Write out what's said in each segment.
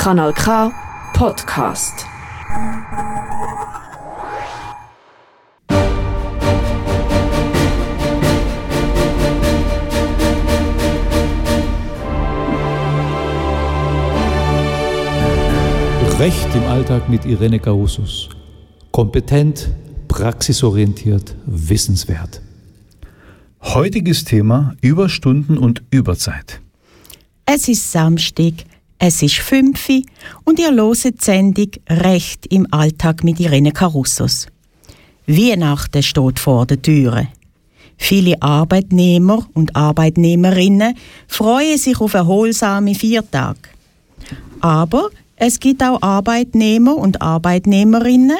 Kanal K Podcast. Recht im Alltag mit Irene Carusus. Kompetent, praxisorientiert, wissenswert. Heutiges Thema Überstunden und Überzeit. Es ist Samstag, es ist fünfi und ihr loset die Sendung Recht im Alltag mit Irene Carusos. Weihnachten steht vor der Türe. Viele Arbeitnehmer und Arbeitnehmerinnen freuen sich auf erholsame Viertag. Aber es gibt auch Arbeitnehmer und Arbeitnehmerinnen,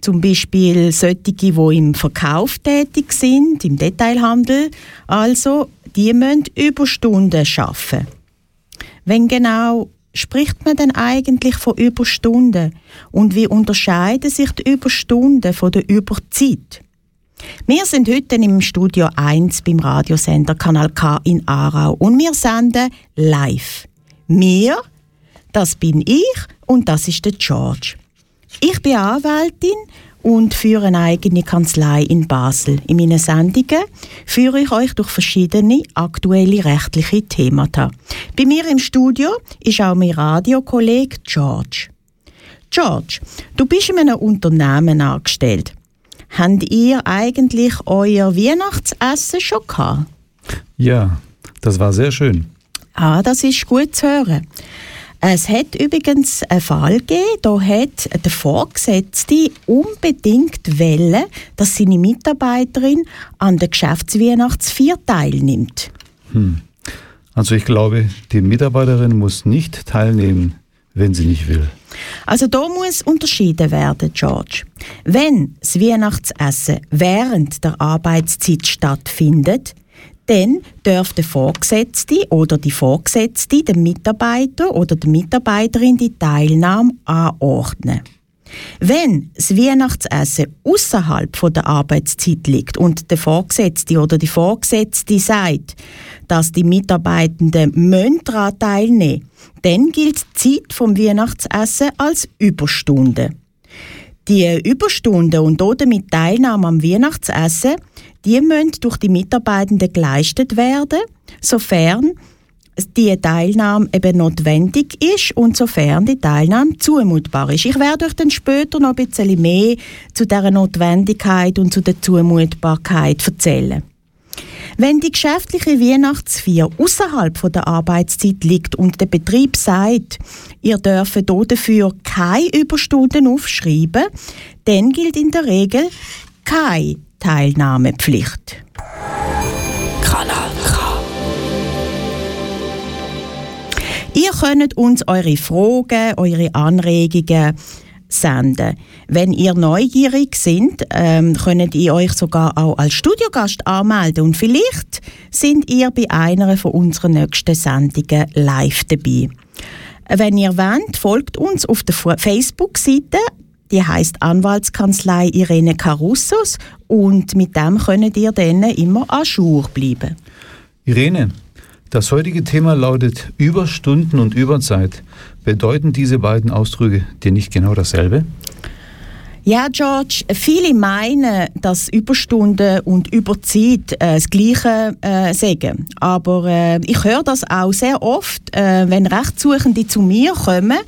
zum Beispiel solche, die im Verkauf tätig sind, im Detailhandel, also die müssen Überstunden schaffen. Wenn genau spricht man denn eigentlich von Überstunden und wie unterscheiden sich die Überstunden von der Überzeit? Wir sind heute im Studio 1 beim Radiosender Kanal K in Aarau und wir senden live. Wir, das bin ich und das ist der George. Ich bin Anwältin und führe eine eigene Kanzlei in Basel. In meinen Sendungen führe ich euch durch verschiedene aktuelle rechtliche Themen. Bei mir im Studio ist auch mein Radiokollege George. George, du bist in einem Unternehmen angestellt. Habt ihr eigentlich euer Weihnachtsessen schon gehabt? Ja, das war sehr schön. Ah, das ist gut zu hören. Es hat übrigens einen Fall gegeben, da hat der Vorgesetzte unbedingt wollen, dass seine Mitarbeiterin an der Geschäftsweihnachtsfeier teilnimmt. Hm. Also ich glaube, die Mitarbeiterin muss nicht teilnehmen, wenn sie nicht will. Also da muss unterschieden werden, George. Wenn das Weihnachtsessen während der Arbeitszeit stattfindet, dann darf der Vorgesetzte oder die Vorgesetzte dem Mitarbeiter oder der Mitarbeiterin die Teilnahme anordnen. Wenn das Weihnachtsessen außerhalb der Arbeitszeit liegt und der Vorgesetzte oder die Vorgesetzte sagt, dass die Mitarbeitenden daran teilnehmen dann gilt die Zeit vom Weihnachtsessen als Überstunde. Die Überstunden und damit Teilnahme am Weihnachtsessen die müssen durch die Mitarbeitenden geleistet werden, sofern die Teilnahme eben notwendig ist und sofern die Teilnahme zumutbar ist. Ich werde euch dann später noch ein bisschen mehr zu dieser Notwendigkeit und zu der Zumutbarkeit erzählen. Wenn die geschäftliche Weihnachtsfeier außerhalb der Arbeitszeit liegt und der Betrieb sagt, ihr dürft dafür keine Überstunden aufschreiben, dann gilt in der Regel keine Teilnahmepflicht. Kanal K. Ihr könnt uns eure Fragen, eure Anregungen senden. Wenn ihr neugierig seid, ähm, könnt ihr euch sogar auch als Studiogast anmelden und vielleicht sind ihr bei einer von unseren nächsten Sendungen live dabei. Wenn ihr wollt, folgt uns auf der Facebook-Seite die heißt Anwaltskanzlei Irene Carussos und mit dem könnt ihr dann immer an Jour bleiben. Irene, das heutige Thema lautet Überstunden und Überzeit. Bedeuten diese beiden Ausdrücke dir nicht genau dasselbe? Ja, George, viele meinen, dass Überstunden und Überzeit äh, das Gleiche äh, sagen. Aber äh, ich höre das auch sehr oft, äh, wenn Rechtssuchende zu mir kommen,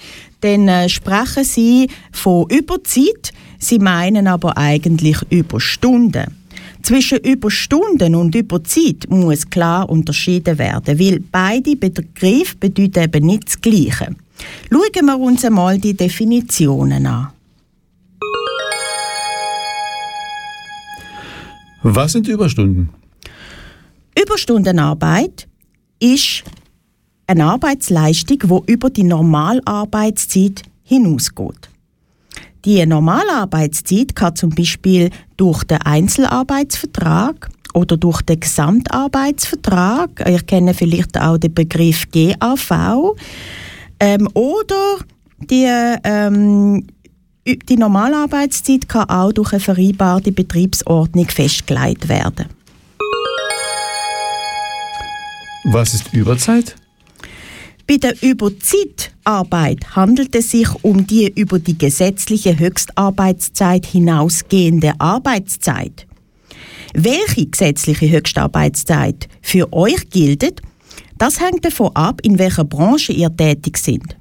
dann äh, sprechen sie von Überzeit, sie meinen aber eigentlich Überstunden. Zwischen Überstunden und Überzeit muss klar unterschieden werden, weil beide Begriffe bedeuten eben nicht das Gleiche. Schauen wir uns einmal die Definitionen an. Was sind Überstunden? Überstundenarbeit ist eine Arbeitsleistung, die über die Normalarbeitszeit hinausgeht. Die Normalarbeitszeit kann zum Beispiel durch den Einzelarbeitsvertrag oder durch den Gesamtarbeitsvertrag, ihr kennt vielleicht auch den Begriff GAV, ähm, oder die, ähm, die Normalarbeitszeit kann auch durch eine vereinbarte Betriebsordnung festgelegt werden. Was ist Überzeit? Bei der Überzeit Arbeit handelt es sich um die über die gesetzliche Höchstarbeitszeit hinausgehende Arbeitszeit. Welche gesetzliche Höchstarbeitszeit für euch gilt, das hängt davon ab, in welcher Branche ihr tätig seid.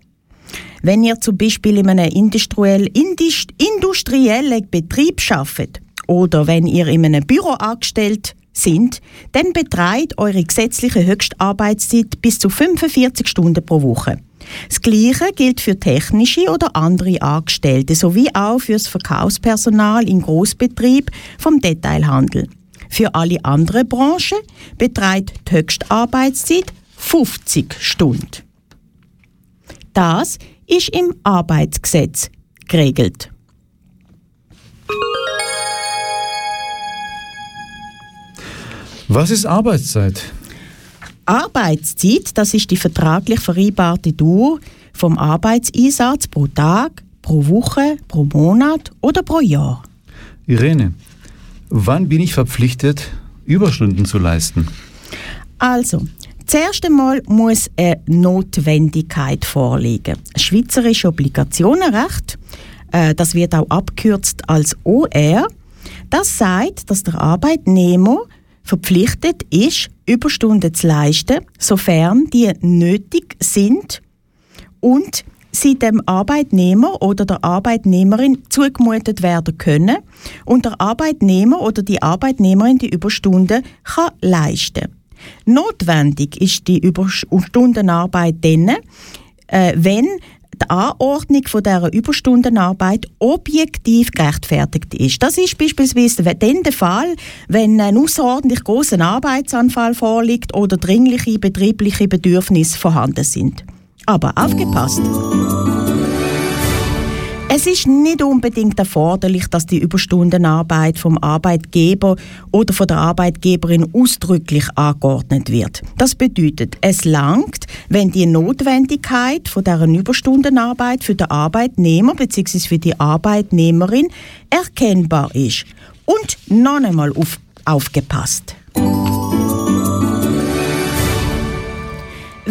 Wenn ihr zum Beispiel in einem industriell, industriellen Betrieb arbeitet oder wenn ihr in einem Büro angestellt sind, dann betreibt eure gesetzliche Höchstarbeitszeit bis zu 45 Stunden pro Woche. Das Gleiche gilt für technische oder andere Angestellte sowie auch für das Verkaufspersonal im Großbetrieb vom Detailhandel. Für alle anderen Branchen beträgt die Höchstarbeitszeit 50 Stunden. Das ist im Arbeitsgesetz geregelt. Was ist Arbeitszeit? Arbeitszeit, das ist die vertraglich vereinbarte Dauer vom Arbeitseinsatz pro Tag, pro Woche, pro Monat oder pro Jahr. Irene, wann bin ich verpflichtet, Überstunden zu leisten? Also, Zuerst einmal muss eine Notwendigkeit vorliegen. Schweizerische Obligationenrecht, äh, das wird auch abkürzt als OR, das sagt, dass der Arbeitnehmer verpflichtet ist, Überstunden zu leisten, sofern die nötig sind und sie dem Arbeitnehmer oder der Arbeitnehmerin zugemutet werden können und der Arbeitnehmer oder die Arbeitnehmerin die Überstunden kann leisten. Notwendig ist die Überstundenarbeit dann, äh, wenn die Anordnung von dieser Überstundenarbeit objektiv gerechtfertigt ist. Das ist beispielsweise dann der Fall, wenn ein außerordentlich großer Arbeitsanfall vorliegt oder dringliche betriebliche Bedürfnisse vorhanden sind. Aber aufgepasst! Es ist nicht unbedingt erforderlich, dass die Überstundenarbeit vom Arbeitgeber oder von der Arbeitgeberin ausdrücklich angeordnet wird. Das bedeutet, es langt, wenn die Notwendigkeit von deren Überstundenarbeit für den Arbeitnehmer bzw. für die Arbeitnehmerin erkennbar ist. Und noch einmal auf, aufgepasst.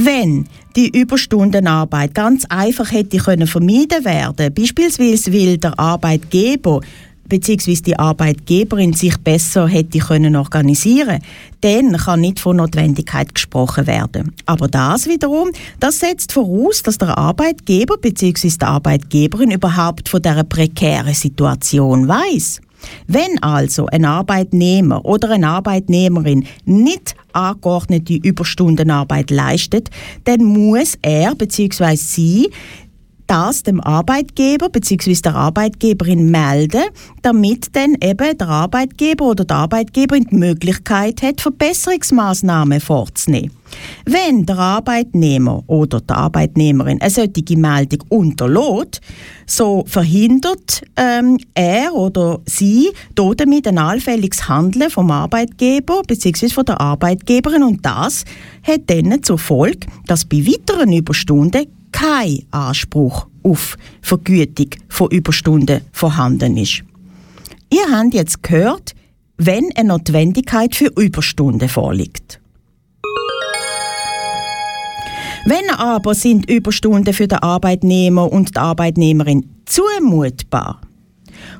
Wenn die Überstundenarbeit ganz einfach hätte können vermieden werden, beispielsweise weil der Arbeitgeber bzw. die Arbeitgeberin sich besser hätte können organisieren, dann kann nicht von Notwendigkeit gesprochen werden. Aber das wiederum, das setzt voraus, dass der Arbeitgeber bzw. die Arbeitgeberin überhaupt von der prekären Situation weiß. Wenn also ein Arbeitnehmer oder eine Arbeitnehmerin nicht angeordnete Überstundenarbeit leistet, dann muss er bzw. sie das dem Arbeitgeber bzw. der Arbeitgeberin melden, damit dann eben der Arbeitgeber oder die Arbeitgeberin die Möglichkeit hat, Verbesserungsmaßnahmen vorzunehmen. Wenn der Arbeitnehmer oder die Arbeitnehmerin eine solche Meldung unterlässt, so verhindert ähm, er oder sie damit ein allfälliges Handeln vom Arbeitgeber bzw. von der Arbeitgeberin und das hat dann zur Folge, dass bei weiteren Überstunden kein Anspruch auf Vergütung von Überstunden vorhanden ist. Ihr habt jetzt gehört, wenn eine Notwendigkeit für Überstunden vorliegt. Wenn aber sind Überstunden für den Arbeitnehmer und die Arbeitnehmerin zumutbar,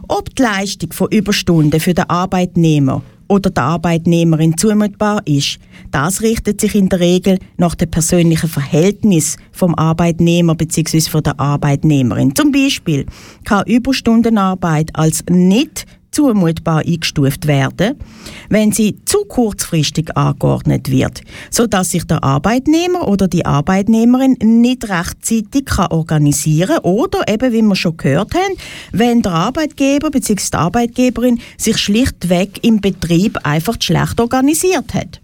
ob die Leistung von Überstunden für den Arbeitnehmer oder der Arbeitnehmerin zumutbar ist. Das richtet sich in der Regel nach dem persönlichen Verhältnis vom Arbeitnehmer bzw. von der Arbeitnehmerin. Zum Beispiel kann Überstundenarbeit als nicht zumutbar eingestuft werden, wenn sie zu kurzfristig angeordnet wird, so dass sich der Arbeitnehmer oder die Arbeitnehmerin nicht rechtzeitig kann organisieren oder eben, wie wir schon gehört haben, wenn der Arbeitgeber bzw. die Arbeitgeberin sich schlichtweg im Betrieb einfach schlecht organisiert hat.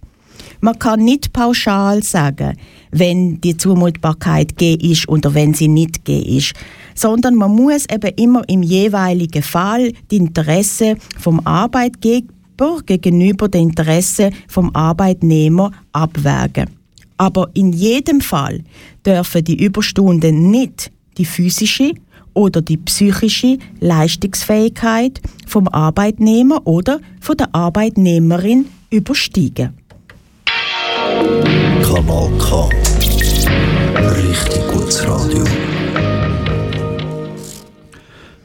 Man kann nicht pauschal sagen, wenn die Zumutbarkeit G ist oder wenn sie nicht G ist, sondern man muss eben immer im jeweiligen Fall die Interessen vom Arbeitgeber gegenüber den Interessen vom Arbeitnehmer abwägen. Aber in jedem Fall dürfen die Überstunden nicht die physische oder die psychische Leistungsfähigkeit vom Arbeitnehmer oder von der Arbeitnehmerin übersteigen. Kanal K. Richtig gutes Radio.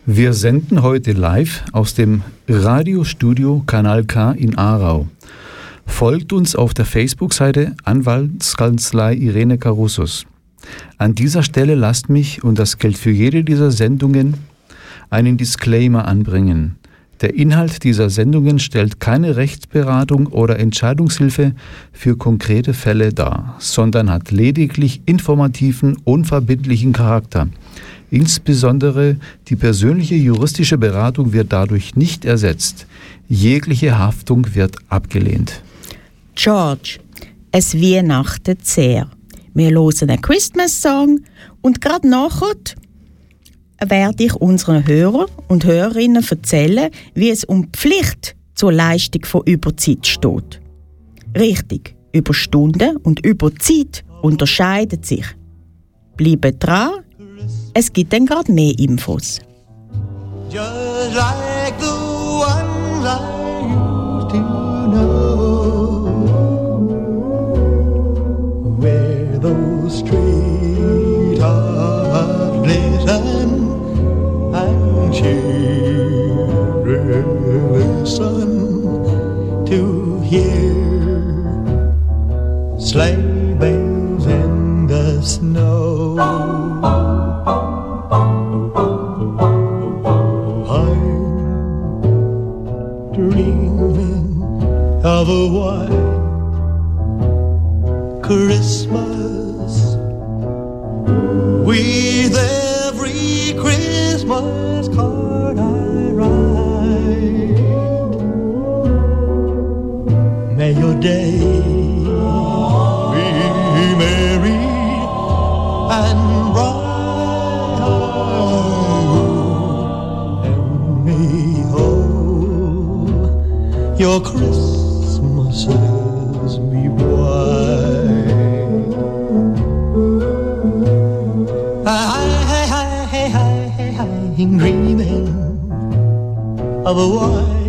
Wir senden heute live aus dem Radiostudio Kanal K in Aarau. Folgt uns auf der Facebook-Seite Anwaltskanzlei Irene Carussos. An dieser Stelle lasst mich, und das gilt für jede dieser Sendungen, einen Disclaimer anbringen. Der Inhalt dieser Sendungen stellt keine Rechtsberatung oder Entscheidungshilfe für konkrete Fälle dar, sondern hat lediglich informativen, unverbindlichen Charakter. Insbesondere die persönliche juristische Beratung wird dadurch nicht ersetzt. Jegliche Haftung wird abgelehnt. George, es Weihnachten sehr. Wir hören einen Christmas-Song und gerade nachher werde ich unseren Hörer und Hörerinnen erzählen, wie es um die Pflicht zur Leistung von Überzeit steht. Richtig, Überstunden und Überzeit unterscheiden sich. Bleibt dran, es gibt dann gerade mehr Infos. Where those streethearts and listen to hear your Christmases be white. I'm dreaming of a white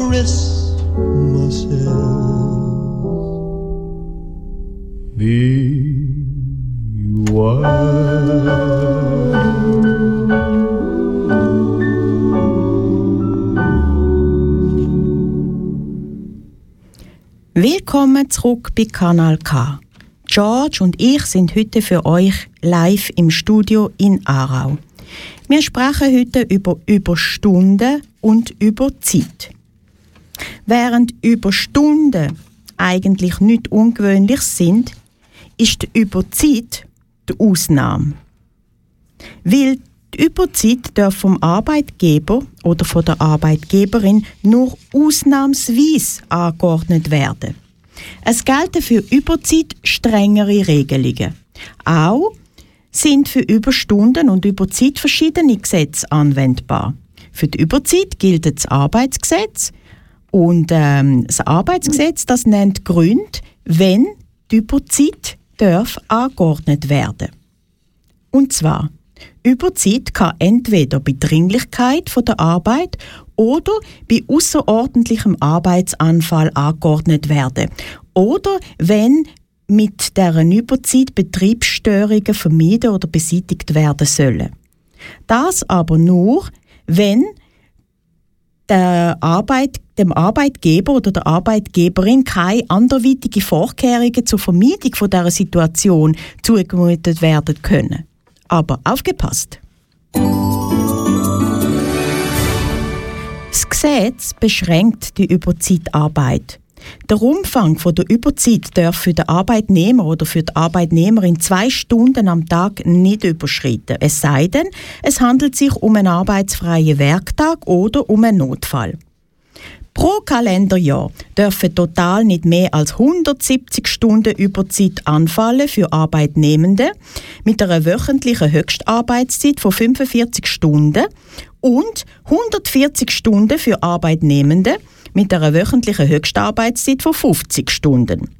all your Christmases be Willkommen zurück bei Kanal K. George und ich sind heute für euch live im Studio in Aarau. Wir sprechen heute über Überstunden und über Zeit. Während Überstunden eigentlich nicht ungewöhnlich sind, ist die Überzeit die Ausnahme. Weil die Überzeit darf vom Arbeitgeber oder von der Arbeitgeberin nur ausnahmsweise angeordnet werden. Es gelten für Überzeit strengere Regelungen. Auch sind für Überstunden und Überzeit verschiedene Gesetze anwendbar. Für die Überzeit gilt das Arbeitsgesetz und ähm, das Arbeitsgesetz das nennt Gründe, wenn die Überzeit darf angeordnet werden. Und zwar Überzeit kann entweder bei Dringlichkeit von der Arbeit oder bei außerordentlichem Arbeitsanfall angeordnet werden oder wenn mit deren Überzeit Betriebsstörungen vermieden oder beseitigt werden sollen. Das aber nur, wenn der Arbeit, dem Arbeitgeber oder der Arbeitgeberin keine anderweitige Vorkehrungen zur Vermeidung von dieser Situation zugemutet werden können. Aber aufgepasst! Das Gesetz beschränkt die Überzeitarbeit. Der Umfang von der Überzeit darf für den Arbeitnehmer oder für die Arbeitnehmerin zwei Stunden am Tag nicht überschritten. Es sei denn, es handelt sich um einen arbeitsfreien Werktag oder um einen Notfall. Pro Kalenderjahr dürfen total nicht mehr als 170 Stunden Überzeit anfallen für Arbeitnehmende mit einer wöchentlichen Höchstarbeitszeit von 45 Stunden und 140 Stunden für Arbeitnehmende mit einer wöchentlichen Höchstarbeitszeit von 50 Stunden.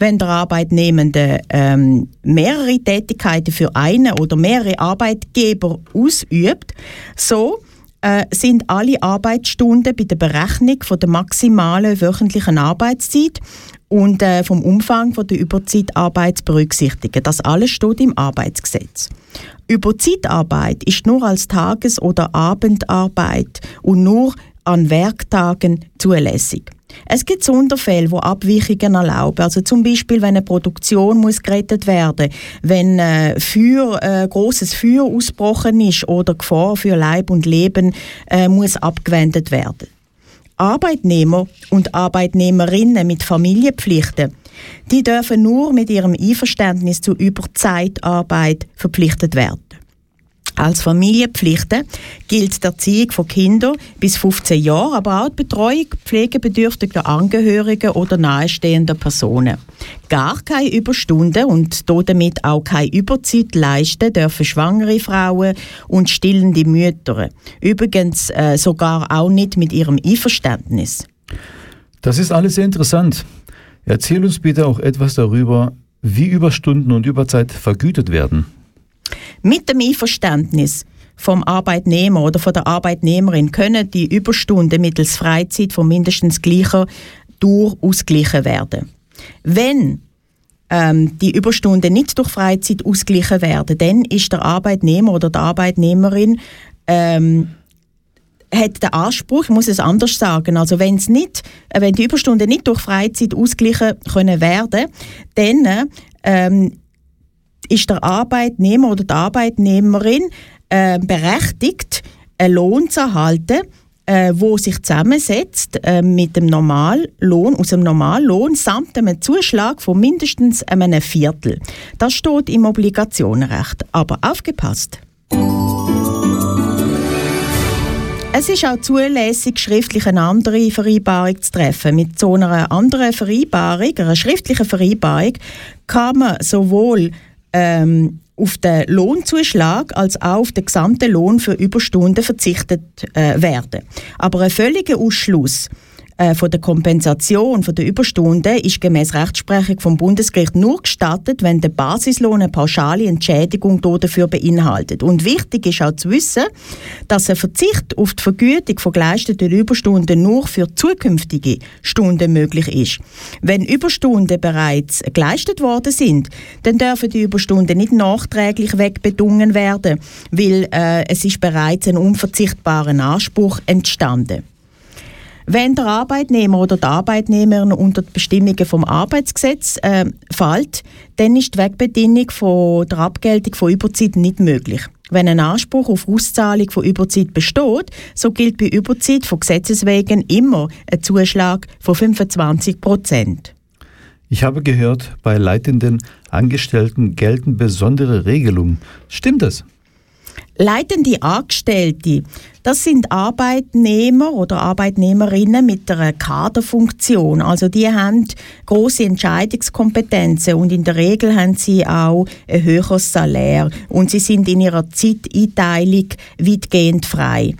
Wenn der Arbeitnehmende ähm, mehrere Tätigkeiten für einen oder mehrere Arbeitgeber ausübt, so äh, sind alle Arbeitsstunden bei der Berechnung von der maximalen wöchentlichen Arbeitszeit und äh, vom Umfang von der Überzeitarbeit zu berücksichtigen. Das alles steht im Arbeitsgesetz. Überzeitarbeit ist nur als Tages- oder Abendarbeit und nur an Werktagen zulässig. Es gibt Sonderfälle, wo Abweichungen erlauben. Also zum Beispiel, wenn eine Produktion muss gerettet werden, wenn äh, Feuer, äh, großes Feuer ausgebrochen ist oder Gefahr für Leib und Leben äh, muss abgewendet werden. Arbeitnehmer und Arbeitnehmerinnen mit Familienpflichten, die dürfen nur mit ihrem Einverständnis zu Überzeitarbeit verpflichtet werden. Als Familienpflichten gilt die Erziehung von Kindern bis 15 Jahren, aber auch die Betreuung pflegebedürftiger Angehöriger oder nahestehender Personen. Gar keine Überstunden und damit auch keine Überzeit leisten dürfen schwangere Frauen und stillende Mütter. Übrigens äh, sogar auch nicht mit ihrem Einverständnis. Das ist alles sehr interessant. Erzähl uns bitte auch etwas darüber, wie Überstunden und Überzeit vergütet werden. Mit dem Einverständnis vom Arbeitnehmer oder von der Arbeitnehmerin können die Überstunden mittels Freizeit von mindestens gleicher Dauer ausgeglichen werden. Wenn ähm, die Überstunden nicht durch Freizeit ausgeglichen werden, dann ist der Arbeitnehmer oder die Arbeitnehmerin ähm, hat den Anspruch, ich muss es anders sagen, also wenn es nicht, äh, wenn die Überstunden nicht durch Freizeit ausgeglichen können werden, dann ähm, ist der Arbeitnehmer oder die Arbeitnehmerin äh, berechtigt, einen Lohn zu erhalten, äh, wo sich zusammensetzt äh, mit dem Normallohn, aus dem Normallohn samt einem Zuschlag von mindestens einem Viertel. Das steht im Obligationenrecht. Aber aufgepasst! Es ist auch zulässig, schriftlich eine andere Vereinbarung zu treffen. Mit so einer anderen Vereinbarung, einer schriftlichen Vereinbarung, kann man sowohl ähm, auf den Lohnzuschlag als auch auf den gesamten Lohn für Überstunden verzichtet äh, werden. Aber ein völliger Ausschluss äh, von der Kompensation von der Überstunden ist gemäß Rechtsprechung vom Bundesgericht nur gestattet, wenn der Basislohn eine pauschale Entschädigung dafür beinhaltet. Und wichtig ist auch zu wissen, dass ein Verzicht auf die Vergütung von geleisteten Überstunden nur für zukünftige Stunden möglich ist. Wenn Überstunden bereits geleistet worden sind, dann dürfen die Überstunden nicht nachträglich wegbedungen werden, weil äh, es ist bereits ein unverzichtbarer Anspruch entstanden. Wenn der Arbeitnehmer oder die Arbeitnehmerin unter die Bestimmungen vom Arbeitsgesetz äh, fällt, dann ist die Wegbedingung von der Abgeltung von Überzeit nicht möglich. Wenn ein Anspruch auf Auszahlung von Überzeit besteht, so gilt bei Überzeit von Gesetzes wegen immer ein Zuschlag von 25 Prozent. Ich habe gehört, bei leitenden Angestellten gelten besondere Regelungen. Stimmt das? Leitende Angestellte, das sind Arbeitnehmer oder Arbeitnehmerinnen mit einer Kaderfunktion. Also die haben große Entscheidungskompetenzen und in der Regel haben sie auch ein höheres Salär und sie sind in ihrer Zeiteinteilung weitgehend frei.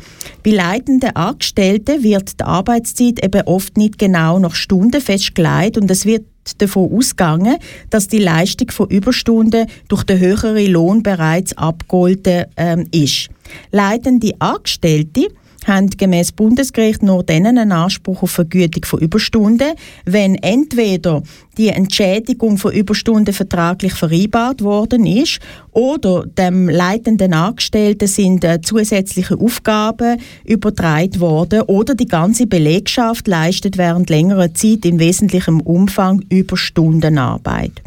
Bei leitenden Angestellten wird die Arbeitszeit eben oft nicht genau nach Stunden festgelegt und es wird davon ausgegangen, dass die Leistung von Überstunden durch den höheren Lohn bereits abgeholt ähm, ist. Leitende Angestellte haben gemäß Bundesgericht nur dann einen Anspruch auf Vergütung von Überstunden, wenn entweder die Entschädigung von Überstunden vertraglich vereinbart worden ist oder dem leitenden Angestellten sind äh, zusätzliche Aufgaben übertragen worden oder die ganze Belegschaft leistet während längerer Zeit in wesentlichem Umfang Überstundenarbeit.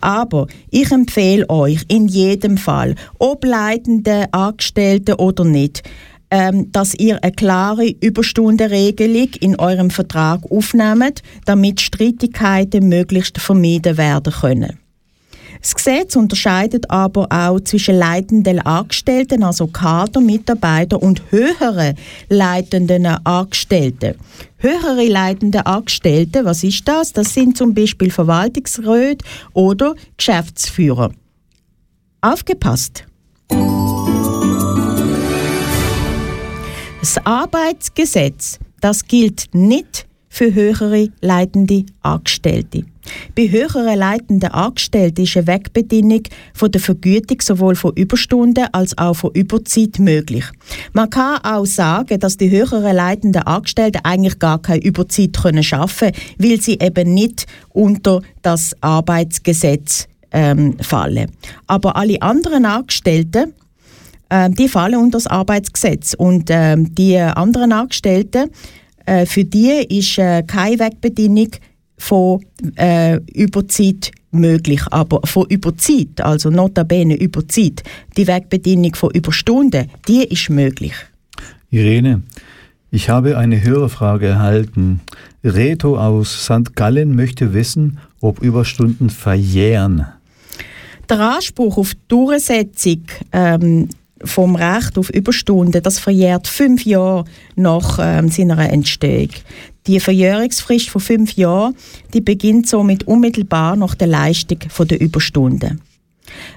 Aber ich empfehle euch in jedem Fall, ob leitende Angestellte oder nicht, ähm, dass ihr eine klare Überstundenregelung in eurem Vertrag aufnehmt, damit Streitigkeiten möglichst vermieden werden können. Das Gesetz unterscheidet aber auch zwischen leitenden Angestellten, also Kadermitarbeiter, und höheren leitenden Angestellten. Höhere leitende Angestellte, was ist das? Das sind zum Beispiel Verwaltungsräte oder Geschäftsführer. Aufgepasst! Das Arbeitsgesetz, das gilt nicht für höhere leitende Angestellte. Bei höheren leitenden Angestellten ist eine Wegbedingung von der Vergütung sowohl von Überstunden als auch von Überzeit möglich. Man kann auch sagen, dass die höheren leitenden Angestellten eigentlich gar keine Überzeit können weil sie eben nicht unter das Arbeitsgesetz ähm, fallen. Aber alle anderen Angestellten die fallen unter das Arbeitsgesetz und ähm, die anderen Angestellten äh, für die ist äh, keine Wegbedingung von äh, Überzeit möglich, aber von Überzeit, also notabene Überzeit, die Wegbedingung von Überstunden, die ist möglich. Irene, ich habe eine Hörerfrage erhalten. Reto aus St. Gallen möchte wissen, ob Überstunden verjähren. Der Anspruch auf Durchsetzung ähm, vom Recht auf Überstunden, das verjährt fünf Jahre nach ähm, seiner Entstehung. Die Verjährungsfrist von fünf Jahren, die beginnt somit unmittelbar nach der Leistung der Überstunden.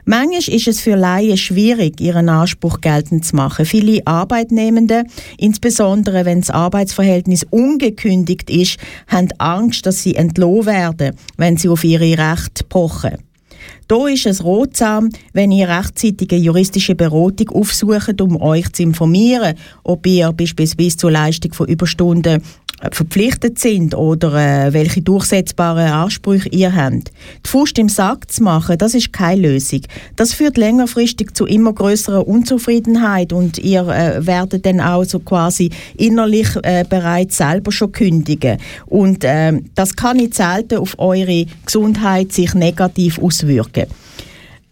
Manchmal ist es für Laien schwierig, ihren Anspruch geltend zu machen. Viele Arbeitnehmende, insbesondere wenn das Arbeitsverhältnis ungekündigt ist, haben Angst, dass sie entlohnt werden, wenn sie auf ihre Rechte pochen. Da ist es rotsam, wenn ihr rechtzeitig eine juristische Beratung aufsucht, um euch zu informieren, ob ihr beispielsweise zur Leistung von Überstunden verpflichtet sind oder äh, welche durchsetzbaren Ansprüche ihr habt. Die Faust im Sack zu machen, das ist keine Lösung. Das führt längerfristig zu immer größerer Unzufriedenheit und ihr äh, werdet dann auch so quasi innerlich äh, bereits selber schon kündigen. Und äh, das kann nicht selten auf eure Gesundheit sich negativ auswirken.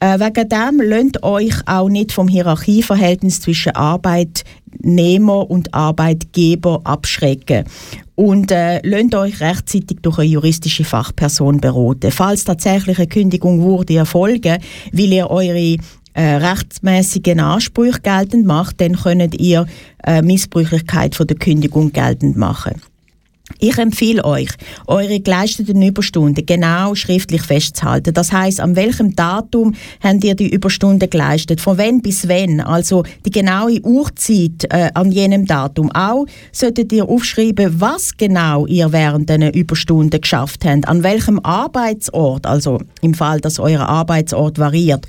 Äh, wegen dem lasst euch auch nicht vom Hierarchieverhältnis zwischen Arbeitnehmer und Arbeitgeber abschrecken. Und äh, lasst euch rechtzeitig durch eine juristische Fachperson beraten. Falls tatsächlich eine Kündigung wurde erfolgen, weil ihr eure äh, rechtsmäßigen Ansprüche geltend macht, dann könnt ihr äh, Missbräuchlichkeit von der Kündigung geltend machen. Ich empfehle euch, eure geleisteten Überstunden genau schriftlich festzuhalten. Das heißt, an welchem Datum habt ihr die Überstunden geleistet? Von wann bis wann? Also die genaue Uhrzeit äh, an jenem Datum. Auch solltet ihr aufschreiben, was genau ihr während diesen Überstunden geschafft habt. An welchem Arbeitsort, also im Fall, dass euer Arbeitsort variiert.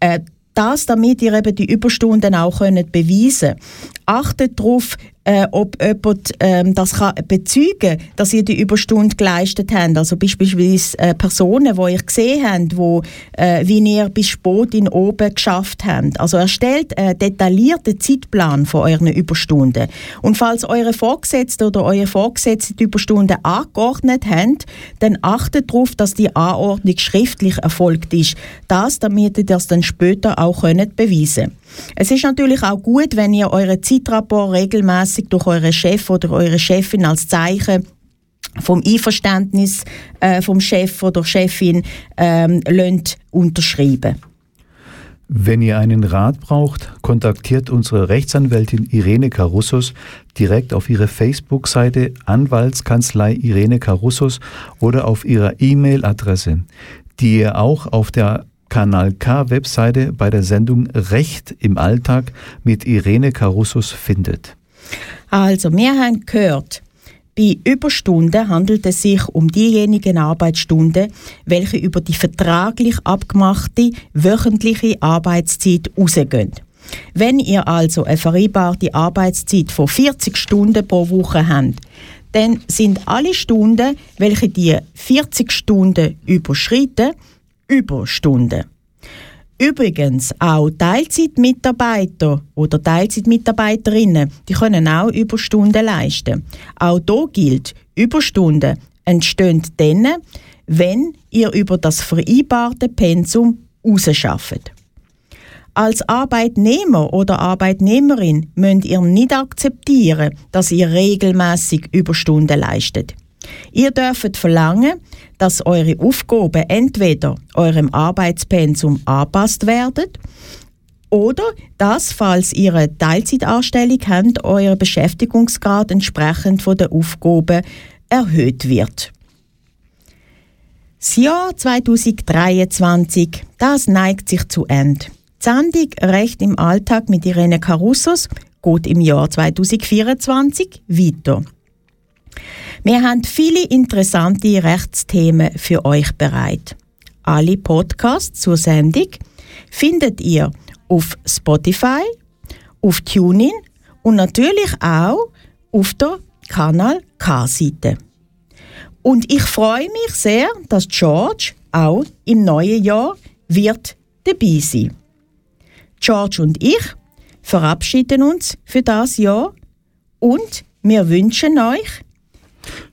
Äh, das, damit ihr eben die Überstunden auch könnt beweisen könnt. Achtet darauf, äh, ob jemand ähm, das kann bezeugen kann, dass ihr die Überstunde geleistet habt. Also beispielsweise äh, Personen, die ihr gesehen habt, wo, äh, wie ihr bis spät in oben geschafft habt. Also erstellt einen detaillierten Zeitplan von euren Überstunden. Und falls eure Vorgesetzte oder euer Vorgesetzte die Überstunden angeordnet haben, dann achtet darauf, dass die Anordnung schriftlich erfolgt ist. Das, damit ihr das dann später auch könnt beweisen es ist natürlich auch gut, wenn ihr euren Zeitrapport regelmäßig durch euren Chef oder eure Chefin als Zeichen vom Einverständnis äh, vom Chef oder Chefin ähm, unterschreiben. Wenn ihr einen Rat braucht, kontaktiert unsere Rechtsanwältin Irene Carussos direkt auf ihre Facebook-Seite Anwaltskanzlei Irene Carussos oder auf ihrer E-Mail-Adresse, die ihr auch auf der Kanal K Webseite bei der Sendung Recht im Alltag mit Irene Carussos findet. Also, wir haben gehört, bei Überstunden handelt es sich um diejenigen Arbeitsstunden, welche über die vertraglich abgemachte wöchentliche Arbeitszeit rausgehen. Wenn ihr also eine vereinbarte Arbeitszeit von 40 Stunden pro Woche habt, dann sind alle Stunden, welche die 40 Stunden überschreiten, Überstunden. Übrigens, auch Teilzeitmitarbeiter oder Teilzeitmitarbeiterinnen, die können auch Überstunden leisten. Auch hier gilt, Überstunden entstehen dann, wenn ihr über das vereinbarte Pensum rausschafft. Als Arbeitnehmer oder Arbeitnehmerin müsst ihr nicht akzeptieren, dass ihr regelmäßig Überstunden leistet. Ihr dürft verlangen, dass eure Aufgaben entweder eurem Arbeitspensum angepasst werden oder dass, falls ihr eine Teilzeitanstellung habt, euer Beschäftigungsgrad entsprechend von der Aufgabe erhöht wird. Das Jahr 2023, das neigt sich zu Ende. Die Sendung Recht im Alltag mit Irene Carussos geht im Jahr 2024 weiter. Wir haben viele interessante Rechtsthemen für euch bereit. Alle Podcasts zur Sendung findet ihr auf Spotify, auf TuneIn und natürlich auch auf der Kanal K-Seite. Und ich freue mich sehr, dass George auch im neuen Jahr wird dabei sein. George und ich verabschieden uns für das Jahr und wir wünschen euch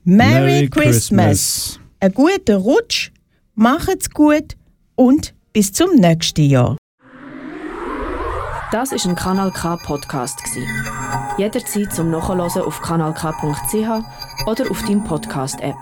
Merry, Christmas. Einen guten Rutsch, macht's gut und bis zum nächsten Jahr. Das ist ein Kanal K Podcast gsi. Jederzeit zum Nachhören auf kanalk.ch oder auf deinem Podcast App.